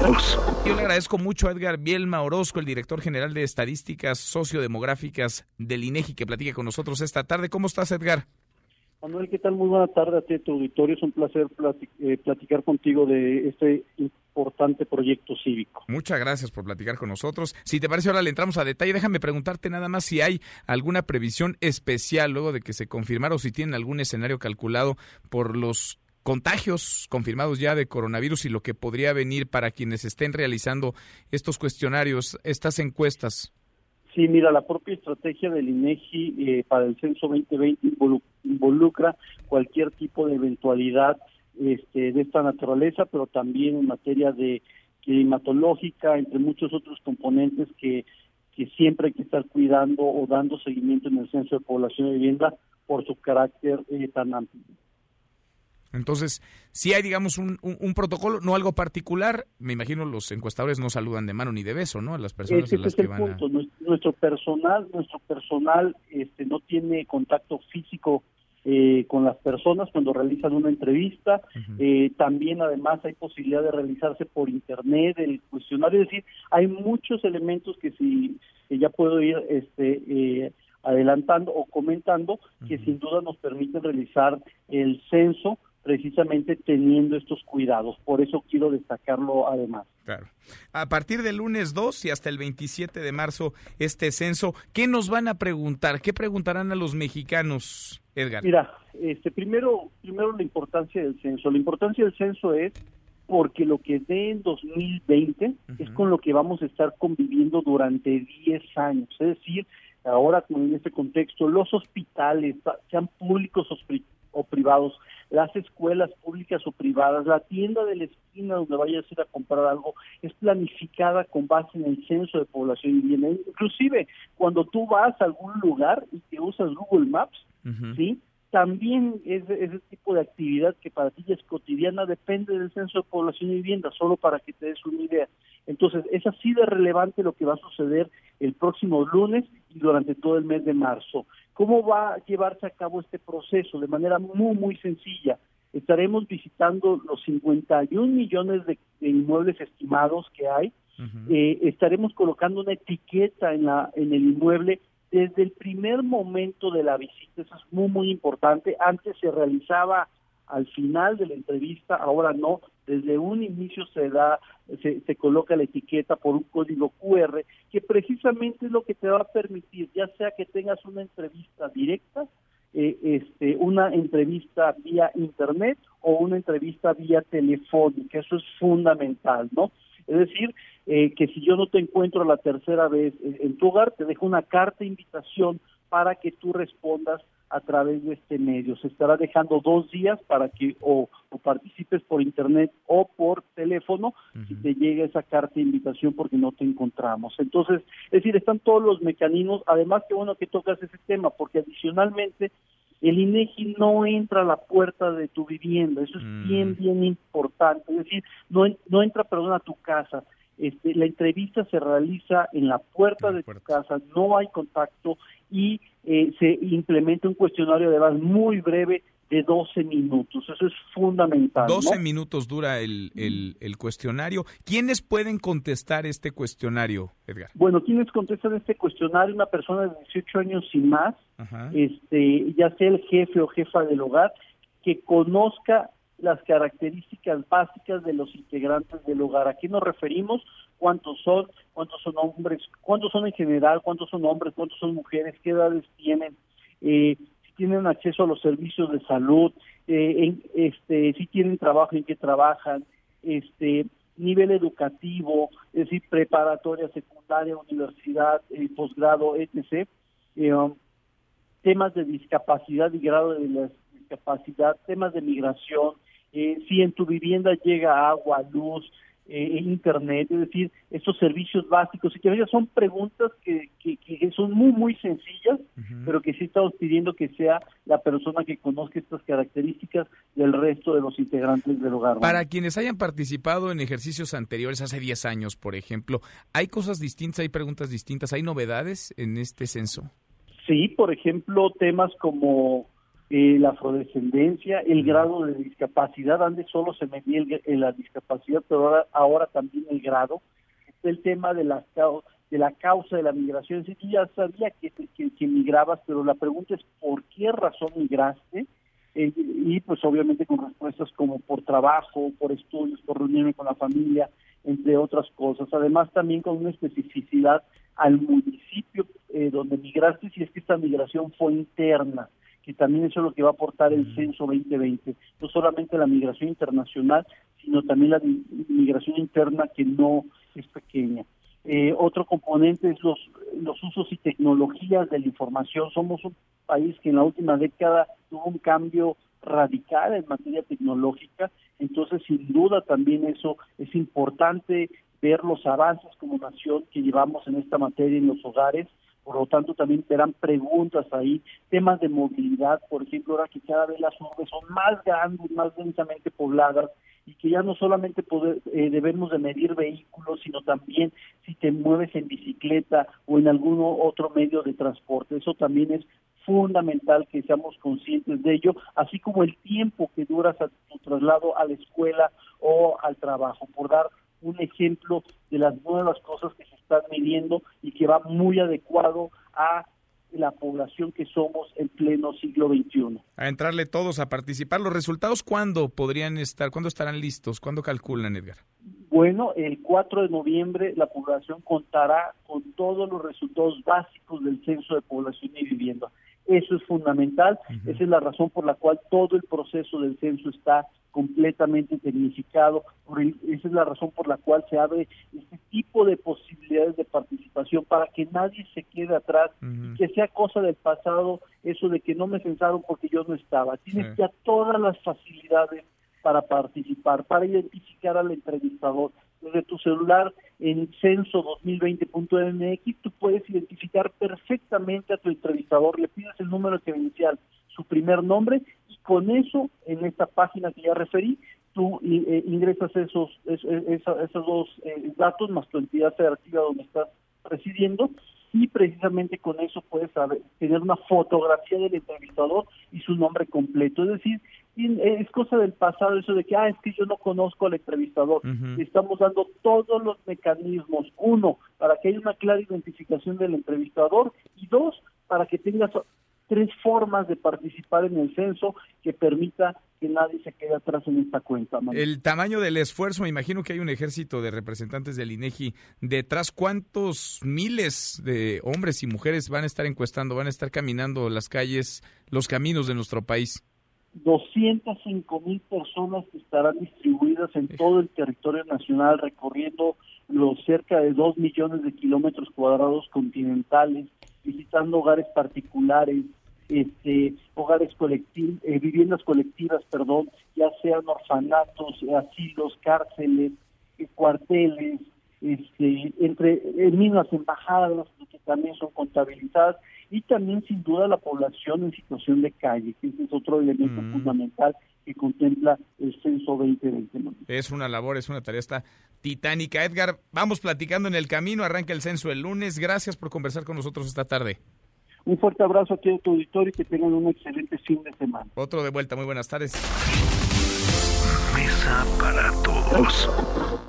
Yo le agradezco mucho a Edgar Bielma Orozco, el director general de Estadísticas Sociodemográficas del INEGI, que platique con nosotros esta tarde. ¿Cómo estás, Edgar? Manuel, ¿qué tal? Muy buena tarde a ti, tu auditorio. Es un placer eh, platicar contigo de este importante proyecto cívico. Muchas gracias por platicar con nosotros. Si te parece, ahora le entramos a detalle. Déjame preguntarte nada más si hay alguna previsión especial luego de que se confirmara o si tienen algún escenario calculado por los contagios confirmados ya de coronavirus y lo que podría venir para quienes estén realizando estos cuestionarios, estas encuestas. Sí, mira, la propia estrategia del INEGI eh, para el censo 2020 involucra cualquier tipo de eventualidad este, de esta naturaleza, pero también en materia de climatológica, entre muchos otros componentes que, siempre hay que estar cuidando o dando seguimiento en el censo de población y vivienda por su carácter eh, tan amplio. Entonces, si hay, digamos, un, un, protocolo, no algo particular, me imagino los encuestadores no saludan de mano ni de beso, ¿no? A las personas las que van Nuestro personal, nuestro personal este, no tiene contacto físico eh, con las personas cuando realizan una entrevista. eh, también, además, hay posibilidad de realizarse por internet el cuestionario. Es decir, hay muchos elementos que si ya puedo ir este, eh, adelantando o comentando que sin duda nos permiten realizar el censo precisamente teniendo estos cuidados. Por eso quiero destacarlo además. Claro. A partir del lunes 2 y hasta el 27 de marzo, este censo, ¿qué nos van a preguntar? ¿Qué preguntarán a los mexicanos, Edgar? Mira, este, primero, primero la importancia del censo. La importancia del censo es porque lo que dé en 2020 es con lo que vamos a estar conviviendo durante 10 años. Es decir, ahora en este contexto, los hospitales, sean públicos o privados, las escuelas públicas o privadas, la tienda de la esquina donde vayas a ir a comprar algo, es planificada con base en el censo de población y vivienda. Inclusive, cuando tú vas a algún lugar y que usas Google Maps, ¿sí? También ese, ese tipo de actividad que para ti es cotidiana depende del censo de población y vivienda, solo para que te des una idea. Entonces, es así de relevante lo que va a suceder el próximo lunes y durante todo el mes de marzo. ¿Cómo va a llevarse a cabo este proceso? De manera muy, muy sencilla. Estaremos visitando los 51 millones de, inmuebles estimados que hay. eh, estaremos colocando una etiqueta en, la, en el inmueble desde el primer momento de la visita. Eso es muy, muy importante. Antes se realizaba al final de la entrevista, ahora no, desde un inicio se da, se, se, coloca la etiqueta por un código QR, que precisamente es lo que te va a permitir, ya sea que tengas una entrevista directa, eh, este, una entrevista vía internet o una entrevista vía telefónica, eso es fundamental, ¿no? Es decir, eh, que si yo no te encuentro la tercera vez en tu hogar, te dejo una carta de invitación para que tú respondas a través de este medio. Se estará dejando dos días para que o, participes por internet o por teléfono si te llega esa carta de invitación porque no te encontramos. Entonces, es decir, están todos los mecanismos. Además, qué bueno que tocas ese tema porque adicionalmente el INEGI no entra a la puerta de tu vivienda. Eso es bien, bien importante. Es decir, no, no entra, perdón, a tu casa. Este, la entrevista se realiza en la puerta de tu casa, no hay contacto y eh, se implementa un cuestionario de muy breve de 12 minutos. Eso es fundamental. 12 minutos dura el, el, el, cuestionario. ¿Quiénes pueden contestar este cuestionario, Edgar? Bueno, ¿quiénes contestan este cuestionario? Una persona de 18 años y más, este, ya sea el jefe o jefa del hogar, que conozca las características básicas de los integrantes del hogar. ¿A qué nos referimos? ¿Cuántos son? ¿Cuántos son hombres? ¿Cuántos son en general? ¿Cuántos son hombres? ¿Cuántos son mujeres? ¿Qué edades tienen? Eh, tienen acceso a los servicios de salud, eh, en, este, si tienen trabajo, en qué trabajan, este, nivel educativo, es decir, preparatoria, secundaria, universidad, eh, posgrado, etc. Um, temas de discapacidad y grado de discapacidad, temas de migración, eh, si en tu vivienda llega agua, luz, eh, internet, es decir, estos servicios básicos, y que a son preguntas que, que, que, son muy, muy sencillas, uh -huh. pero que sí estamos pidiendo que sea la persona que conozca estas características del resto de los integrantes del hogar. Para quienes hayan participado en ejercicios anteriores, hace 10 años, por ejemplo, ¿hay cosas distintas, hay preguntas distintas, hay novedades en este censo? Sí, por ejemplo, temas como eh, la afrodescendencia, el grado de discapacidad, antes solo se medía el, la discapacidad, pero ahora, ahora también el grado, el tema de la, de la causa de la migración, sí, tú ya sabía que, que, migrabas, pero la pregunta es ¿por qué razón migraste? Eh, y pues obviamente con respuestas como por trabajo, por estudios, por reunirme con la familia, entre otras cosas. Además también con una especificidad al municipio eh, donde migraste, si es que esta migración fue interna que también eso es lo que va a aportar el censo 2020, no solamente la migración internacional, sino también la migración interna que no es pequeña. Eh, otro componente es los, los usos y tecnologías de la información. Somos un país que en la última década tuvo un cambio radical en materia tecnológica, entonces sin duda también eso es importante ver los avances como nación que llevamos en esta materia en los hogares por lo tanto también te dan preguntas ahí, temas de movilidad, por ejemplo, ahora que cada vez las urbes son más grandes, más densamente pobladas, y que ya no solamente poder, eh, debemos de medir vehículos, sino también si te mueves en bicicleta o en algún otro medio de transporte. Eso también es fundamental que seamos conscientes de ello, así como el tiempo que duras a tu traslado a la escuela o al trabajo, por dar un ejemplo de las nuevas cosas que están midiendo y que va muy adecuado a la población que somos en pleno siglo XXI. A entrarle todos a participar. ¿Los resultados cuándo podrían estar, cuándo estarán listos? ¿Cuándo calculan, Edgar? Bueno, el 4 de noviembre la población contará con todos los resultados básicos del Censo de Población y Vivienda. Eso es fundamental, esa es la razón por la cual todo el proceso del censo está completamente tecnificado, esa es la razón por la cual se abre este tipo de posibilidades de participación para que nadie se quede atrás, que sea cosa del pasado eso de que no me censaron porque yo no estaba. Tienes ya todas las facilidades para participar, para identificar al entrevistador, desde tu celular en censo2020.mx, tú puedes identificar perfectamente a tu entrevistador, le pides el número credencial, su primer nombre, y con eso, en esta página que ya referí, tú eh, ingresas esos, esos, dos eh, datos más tu entidad federativa donde estás residiendo, y precisamente con eso puedes tener una fotografía del entrevistador y su nombre completo. Es decir, es cosa del pasado eso de que, ah, es que yo no conozco al entrevistador. Estamos dando todos los mecanismos, uno, para que haya una clara identificación del entrevistador y dos, para que tengas tres formas de participar en el censo que permita que nadie se quede atrás en esta cuenta. El tamaño del esfuerzo, me imagino que hay un ejército de representantes del INEGI detrás. ¿Cuántos miles de hombres y mujeres van a estar encuestando, van a estar caminando las calles, los caminos de nuestro país? 205 mil personas que estarán distribuidas en todo el territorio nacional, recorriendo los cerca de 2 millones de kilómetros cuadrados continentales, visitando hogares particulares, este, hogares colectivos, eh, viviendas colectivas, perdón, ya sean orfanatos, asilos, cárceles, eh, cuarteles, este, entre en mismas embajadas que también son contabilizadas y también sin duda la población en situación de calle, que ese es otro elemento mm. fundamental que contempla el censo 2020. Es una labor, es una tarea esta titánica. Edgar, vamos platicando en el camino, arranca el censo el lunes. Gracias por conversar con nosotros esta tarde. Un fuerte abrazo aquí a tu auditorio y que tengan un excelente fin de semana. Otro de vuelta, muy buenas tardes. Mesa para todos.